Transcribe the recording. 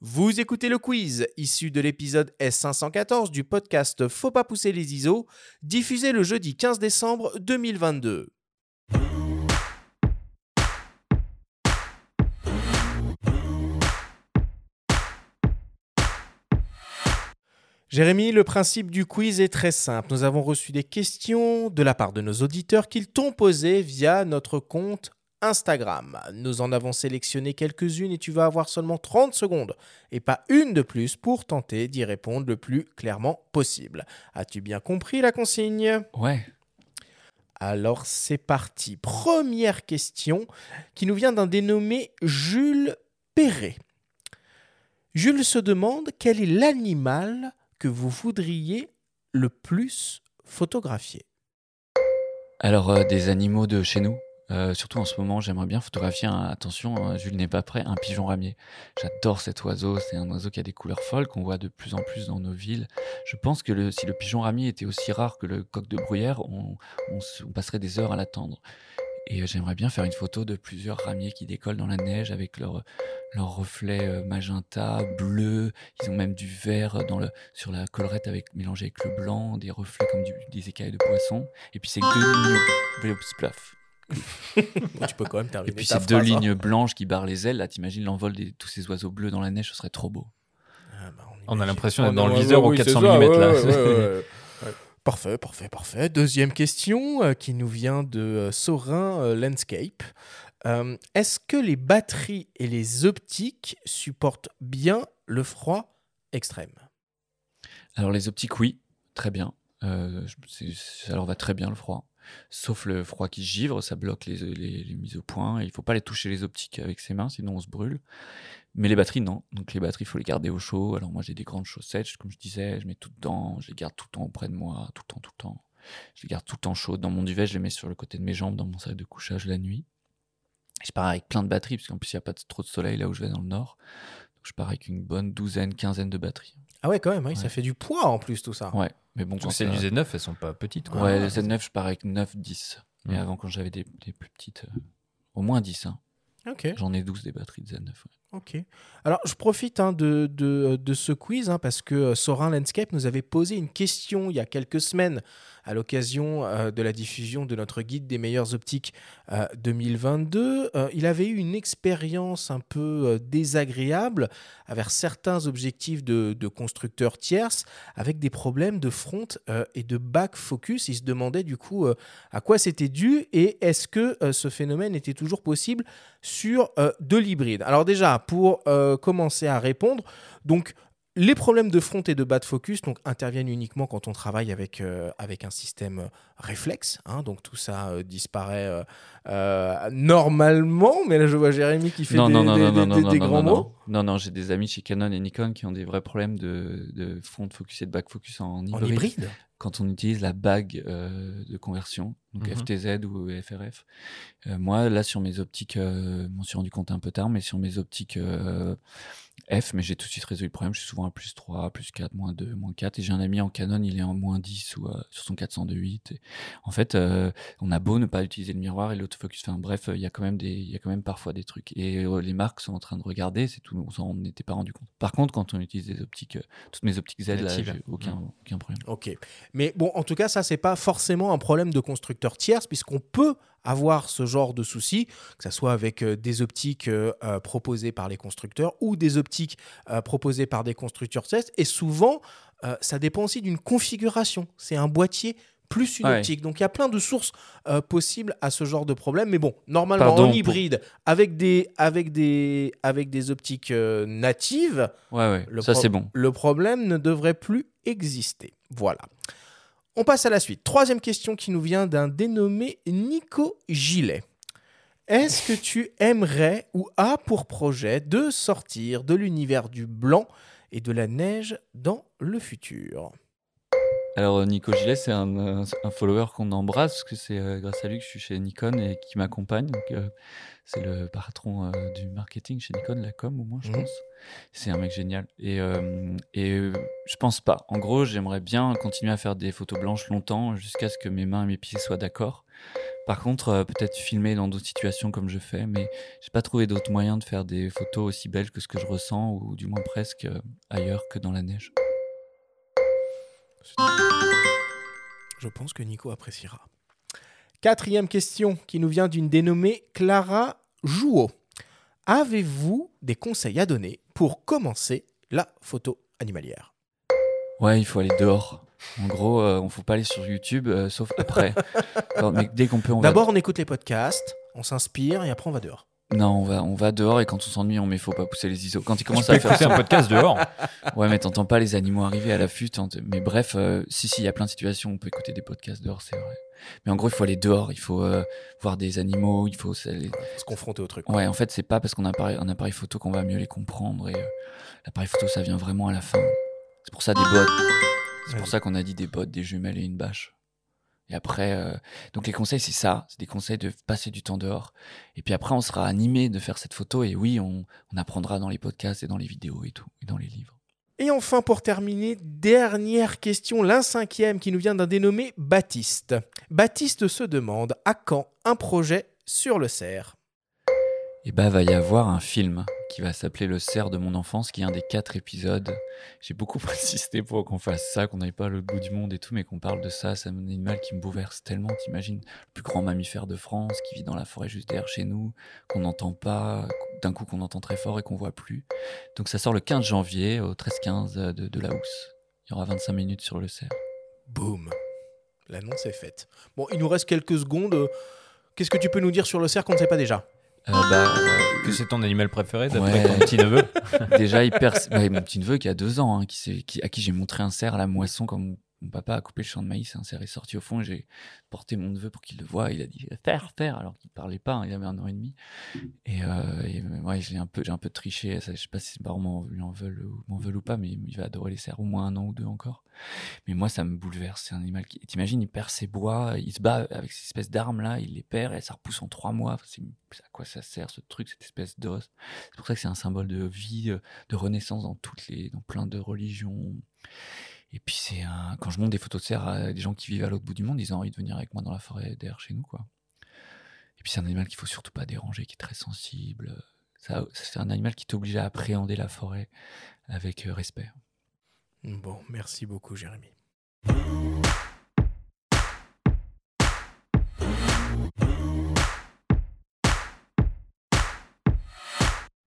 Vous écoutez le quiz, issu de l'épisode S514 du podcast Faut pas pousser les ISO, diffusé le jeudi 15 décembre 2022. Jérémy, le principe du quiz est très simple. Nous avons reçu des questions de la part de nos auditeurs qu'ils t'ont posées via notre compte Instagram. Nous en avons sélectionné quelques-unes et tu vas avoir seulement 30 secondes et pas une de plus pour tenter d'y répondre le plus clairement possible. As-tu bien compris la consigne? Ouais. Alors c'est parti. Première question qui nous vient d'un dénommé Jules Perret. Jules se demande quel est l'animal que vous voudriez le plus photographier. Alors, euh, des animaux de chez nous? Euh, surtout en ce moment, j'aimerais bien photographier, un- attention, euh, Jules n'est pas prêt, un pigeon ramier. J'adore cet oiseau, c'est un oiseau qui a des couleurs folles, qu'on voit de plus en plus dans nos villes. Je pense que le- si le pigeon ramier était aussi rare que le coq de bruyère, on, on on passerait des heures à l'attendre. Et euh, j'aimerais bien faire une photo de plusieurs ramiers qui décollent dans la neige avec leurs leur reflets euh, magenta, bleu. Ils ont même du vert dans le, sur la collerette avec, mélangé avec le blanc, des reflets comme du- des écailles de poisson. Et puis c'est deux lignes. Bon, tu peux quand même terminer Et puis ces deux hein. lignes blanches qui barrent les ailes, là, t'imagines l'envol de tous ces oiseaux bleus dans la neige, ce serait trop beau. Ah bah, On a l'impression d'être dans le viseur au oui, 400 c'est ça, mm ouais, là. ouais, ouais. Parfait, parfait, parfait. Deuxième question euh, qui nous vient de euh, Sorin euh, Landscape. Euh, Est-ce que les batteries et les optiques supportent bien le froid extrême? Alors les optiques, oui, très bien. Euh, ça leur va très bien le froid. Sauf le froid qui givre, ça bloque les, les, les mises au point. Il faut pas les toucher les optiques avec ses mains, sinon on se brûle. Mais les batteries, non. Donc les batteries, il faut les garder au chaud. Alors moi, j'ai des grandes chaussettes, comme je disais, je mets tout dedans, je les garde tout le temps auprès de moi, tout le temps, tout le temps. Je les garde tout le temps chaudes. Dans mon duvet, je les mets sur le côté de mes jambes, dans mon sac de couchage la nuit. Je pars avec plein de batteries, parce qu'en plus, il n'y a pas de- trop de soleil là où je vais dans le nord. Donc je pars avec une bonne douzaine, quinzaine de batteries. Ah ouais, quand même, ça fait du poids en plus tout ça. Ouais, mais bon, quand celles ça- du Z9, elles sont pas petites. Quoi. Ouais, Ah, les Z9, je pars avec 9, 10. Mais avant, quand j'avais des, des plus petites, euh, au moins 10. hein. Ok. J'en ai 12 des batteries de Z9. ouais. Ok. Alors, je profite hein, de, de, ce quiz hein, parce que euh, Sorin Landscape nous avait posé une question il y a quelques semaines à l'occasion euh, de la diffusion de notre guide des meilleures optiques euh, 2022. Euh, il avait eu une expérience un peu euh, désagréable avec certains objectifs de, de constructeurs tierces avec des problèmes de front et de back focus. Il se demandait du coup à quoi c'était dû et est-ce que ce phénomène était toujours possible sur de l'hybride? Alors déjà, pour euh, commencer à répondre, donc les problèmes de front et de bas de focus donc, interviennent uniquement quand on travaille avec, euh, avec un système euh, réflexe. hein. donc tout ça euh, disparaît euh, normalement. Mais là, je vois Jérémy qui fait Non, des, non, des- non, des- des- grands mots. Non, non, j'ai des amis chez Canon et Nikon qui ont des vrais problèmes de, de front focus et de back focus en hybride. En hybride? Quand on utilise la bague euh, de conversion, donc Mhm. FTZ ou FRF. Euh, moi, là, sur mes optiques, euh, je m'en suis rendu compte un peu tard, mais sur mes optiques euh, F, mais j'ai tout de suite résolu le problème. Je suis souvent à plus 3, plus 4, moins 2, moins 4. Et j'ai un ami en Canon, il est en moins 10 ou euh, sur son 402.8. Et en fait, euh, on a beau ne pas utiliser le miroir et l'autofocus. Enfin bref, il y a quand même des, il y a quand même parfois des trucs. Et euh, les marques sont en train de regarder, c'est tout. On s'en était pas rendu compte. Par contre, quand on utilise des optiques, euh, toutes mes optiques Z, là, aucun, Mm. aucun problème. Ok. Mais bon, en tout cas, ça, c'est pas forcément un problème de constructeur tierce, puisqu'on peut avoir ce genre de souci, que ce soit avec euh, des optiques euh, euh, proposées par les constructeurs ou des optiques proposées par des constructeurs tierces. Et souvent, ça dépend aussi d'une configuration. C'est un boîtier plus une Ouais. optique. Donc il y a plein de sources euh, possibles à ce genre de problème. Mais bon, normalement Pardon en pour- hybride, avec des, avec des, avec des optiques euh, natives, Ouais, ouais, le ça c'est bon. le problème ne devrait plus exister. Voilà. On passe à la suite. Troisième question qui nous vient d'un dénommé Nico Gilet. Est-ce que tu aimerais ou as pour projet de sortir de l'univers du blanc et de la neige dans le futur? Alors euh, Nico Gillet, c'est un, euh, un follower qu'on embrasse parce que c'est euh, grâce à lui que je suis chez Nikon et qui m'accompagne. Euh, c'est le patron euh, du marketing chez Nikon, la com au moins, je Mhm. pense. C'est un mec génial. Et, et je pense pas. En gros, j'aimerais bien continuer à faire des photos blanches longtemps jusqu'à ce que mes mains et mes pieds soient d'accord. Par contre, peut-être filmer dans d'autres situations comme je fais, mais j'ai pas trouvé d'autres moyens de faire des photos aussi belles que ce que je ressens, ou du moins presque ailleurs que dans la neige. Je pense que Nico appréciera. Quatrième question qui nous vient d'une dénommée Clara Jouot. Avez-vous des conseils à donner pour commencer la photo animalière? Ouais, il faut aller dehors. En gros, euh, on faut pas aller sur YouTube, euh, sauf après. Mais dès qu'on peut, on va. D'abord, on écoute les podcasts, on s'inspire et après on va dehors. Non, on va, on va dehors et quand on s'ennuie, on met faut pas pousser les ISO. Quand il commence Tu à faire un podcast dehors. Ouais, mais t'entends pas les animaux arriver à l'affût. Mais bref, euh, si, si, il y a plein de situations où on peut écouter des podcasts dehors, c'est vrai. Mais en gros, il faut aller dehors, il faut euh, voir des animaux, il faut. s'aller- Se confronter au truc. Ouais, en fait, c'est pas parce qu'on a un appareil, un appareil photo qu'on va mieux les comprendre. Et euh, l'appareil photo, ça vient vraiment à la fin. C'est pour ça des bottes. C'est pour ça qu'on a dit des bottes, des jumelles et une bâche. Et après, euh, donc les conseils, c'est ça. C'est des conseils de passer du temps dehors. Et puis après, on sera animé de faire cette photo. Et oui, on, apprendra dans les podcasts et dans les vidéos et tout, et dans les livres. Et enfin, pour terminer, dernière question, l'un cinquième qui nous vient d'un dénommé Baptiste. Baptiste se demande à quand un projet sur le cerf? Et bah, va y avoir un film qui va s'appeler Le cerf de mon enfance, qui est un des quatre épisodes. J'ai beaucoup insisté pour qu'on fasse ça, qu'on n'aille pas à l'autre bout du monde et tout, mais qu'on parle de ça. C'est un animal qui me bouleverse tellement. T'imagines, le plus grand mammifère de France qui vit dans la forêt juste derrière chez nous, qu'on n'entend pas, d'un coup qu'on entend très fort et qu'on voit plus. Donc ça sort le 15 janvier au 13-15 de, de la housse. Il y aura 25 minutes sur le cerf. Boum L'annonce est faite. Bon, il nous reste quelques secondes. Qu'est-ce que tu peux nous dire sur le cerf qu'on ne sait pas déjà? Euh, bah, euh, Que c'est ton animal préféré d'après Ouais. ton petit neveu Déjà, il perce. ouais, mon petit neveu qui a deux ans, hein, qui qui- à qui j'ai montré un cerf à la moisson quand mon, mon papa a coupé le champ de maïs. Un cerf est sorti au fond. J'ai porté mon neveu pour qu'il le voie. Il a dit faire, faire, alors qu'il parlait pas. hein, il avait un an et demi. Et, euh, ouais, j'ai un peu, un peu triché. Ça, je sais pas si ses parents lui en veulent, m'en veulent ou pas, mais il va adorer les cerfs au moins un an ou deux encore. Mais moi, ça me bouleverse. C'est un animal qui. T'imagines, il perd ses bois, il se bat avec ces espèces d'armes là, il les perd et ça repousse en trois mois. C'est- à quoi ça sert ce truc, cette espèce d'os? C'est pour ça que c'est un symbole de vie, euh, de renaissance dans toutes les, dans plein de religions. Et puis c'est un, quand je montre des photos de cerfs à des gens qui vivent à l'autre bout du monde, ils ont envie de venir avec moi dans la forêt derrière chez nous, quoi. Et puis c'est un animal qu'il faut surtout pas déranger, qui est très sensible. Ça, c'est un animal qui t'oblige à appréhender la forêt avec euh, respect. Bon, merci beaucoup, Jérémy.